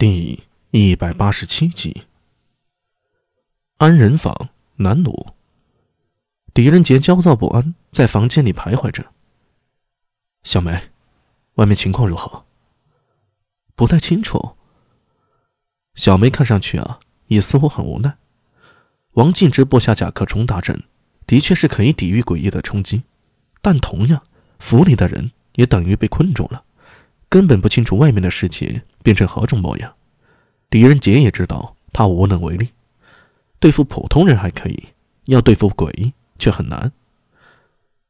第一百八十七集，安仁坊南鲁。狄仁杰焦躁不安，在房间里徘徊着。小梅，外面情况如何？不太清楚。小梅看上去啊，也似乎很无奈。王进之布下甲壳虫大阵，的确是可以抵御诡异的冲击，但同样，府里的人也等于被困住了，根本不清楚外面的世界变成何种模样。狄仁杰也知道他无能为力，对付普通人还可以，要对付鬼却很难。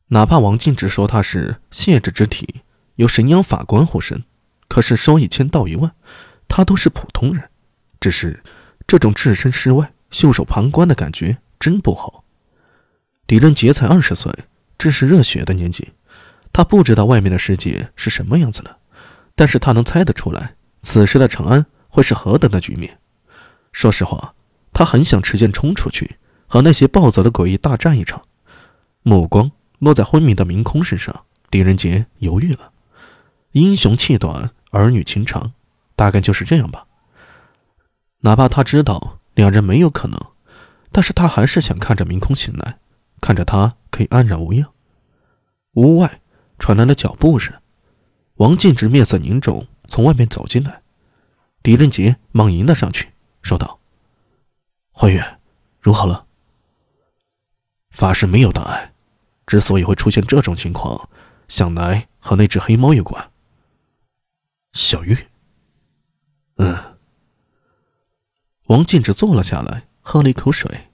哪怕王进之说他是谢之之体，有神阳法官护身，可是说一千道一万，他都是普通人。只是这种置身事外。袖手旁观的感觉真不好。狄仁杰才二十岁，正是热血的年纪，他不知道外面的世界是什么样子的，但是他能猜得出来，此时的长安会是何等的局面。说实话，他很想持剑冲出去，和那些暴走的诡异大战一场。目光落在昏迷的明空身上，狄仁杰犹豫了。英雄气短，儿女情长，大概就是这样吧。哪怕他知道。两人没有可能，但是他还是想看着明空醒来，看着他可以安然无恙。屋外传来了脚步声，王静之面色凝重，从外面走进来。狄仁杰忙迎了上去，说道：“怀远，如何了？”法师没有大碍，之所以会出现这种情况，想来和那只黑猫有关。小玉，嗯。王进之坐了下来，喝了一口水。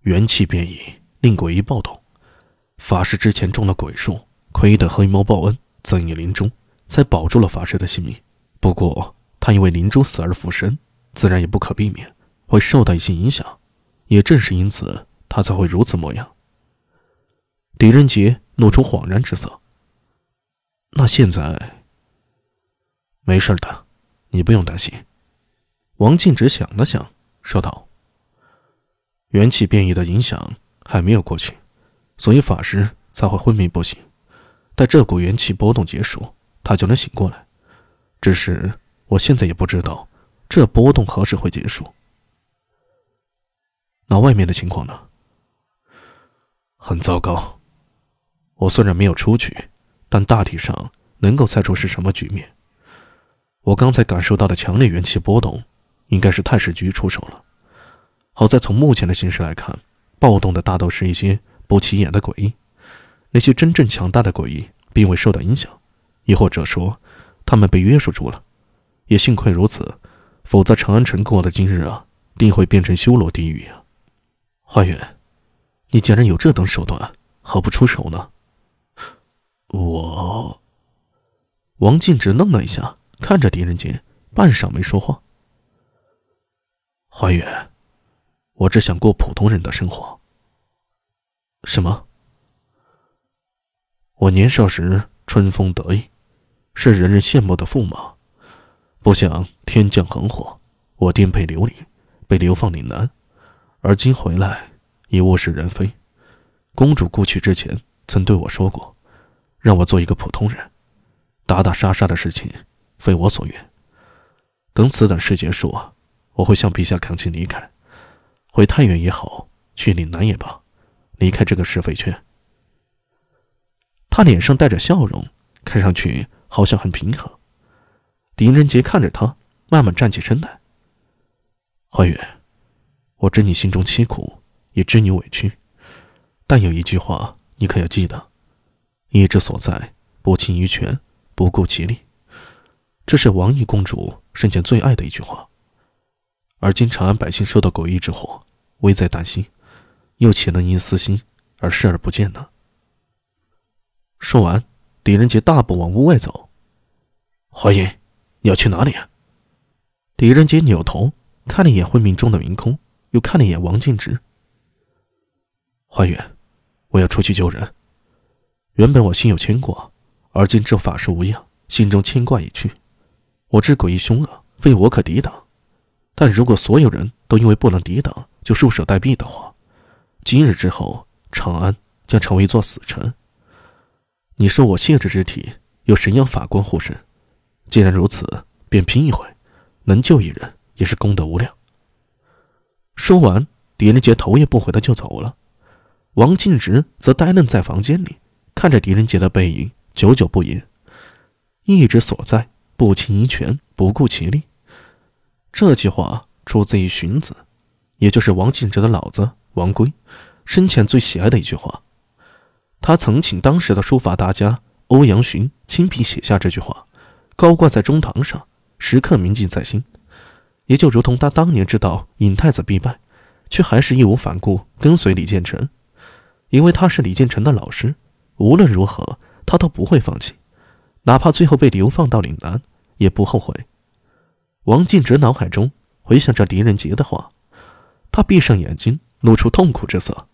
元气变异令诡异暴动，法师之前中了鬼术，亏得黑猫报恩，赠以灵珠，才保住了法师的性命。不过他因为灵珠死而复生，自然也不可避免会受到一些影响。也正是因此，他才会如此模样。狄仁杰露出恍然之色。那现在没事的，你不用担心。王静只想了想，说道：“元气变异的影响还没有过去，所以法师才会昏迷不醒。待这股元气波动结束，他就能醒过来。只是我现在也不知道这波动何时会结束。那外面的情况呢？很糟糕。我虽然没有出去，但大体上能够猜出是什么局面。我刚才感受到的强烈元气波动。”应该是太史局出手了。好在从目前的形势来看，暴动的大都是一些不起眼的诡异，那些真正强大的诡异并未受到影响，亦或者说，他们被约束住了。也幸亏如此，否则长安城过的今日啊，定会变成修罗地狱啊！花远，你竟然有这等手段，何不出手呢？我……王进只愣了一下，看着狄仁杰，半晌没说话。花远，我只想过普通人的生活。什么？我年少时春风得意，是人人羡慕的驸马。不想天降横祸，我颠沛流离，被流放岭南，而今回来已物是人非。公主故去之前曾对我说过，让我做一个普通人，打打杀杀的事情非我所愿。等此等事结束！我会向陛下恳请离开，回太原也好，去岭南也罢，离开这个是非圈。他脸上带着笑容，看上去好像很平和。狄仁杰看着他，慢慢站起身来。怀远，我知你心中凄苦，也知你委屈，但有一句话你可要记得：意之所在，不轻于权，不顾其利。这是王毅公主生前最爱的一句话。而今长安百姓受到诡异之祸，危在旦夕，又岂能因私心而视而不见呢？说完，狄仁杰大步往屋外走。华英，你要去哪里啊？狄仁杰扭头看了一眼昏迷中的明空，又看了一眼王静之。花远，我要出去救人。原本我心有牵挂，而今这法师无恙，心中牵挂已去。我知诡异凶恶，非我可抵挡。但如果所有人都因为不能抵挡就束手待毙的话，今日之后，长安将成为一座死城。你说我谢之之体有神阳法官护身，既然如此，便拼一回，能救一人也是功德无量。说完，狄仁杰头也不回的就走了。王敬直则呆愣在房间里，看着狄仁杰的背影，久久不言。意之所在，不轻一拳，不顾其力。这句话出自于荀子，也就是王敬直的老子王圭生前最喜爱的一句话。他曾请当时的书法大家欧阳询亲笔写下这句话，高挂在中堂上，时刻铭记在心。也就如同他当年知道尹太子必败，却还是义无反顾跟随李建成。因为他是李建成的老师，无论如何他都不会放弃，哪怕最后被流放到岭南，也不后悔。王敬哲脑海中回想着狄仁杰的话，他闭上眼睛，露出痛苦之色。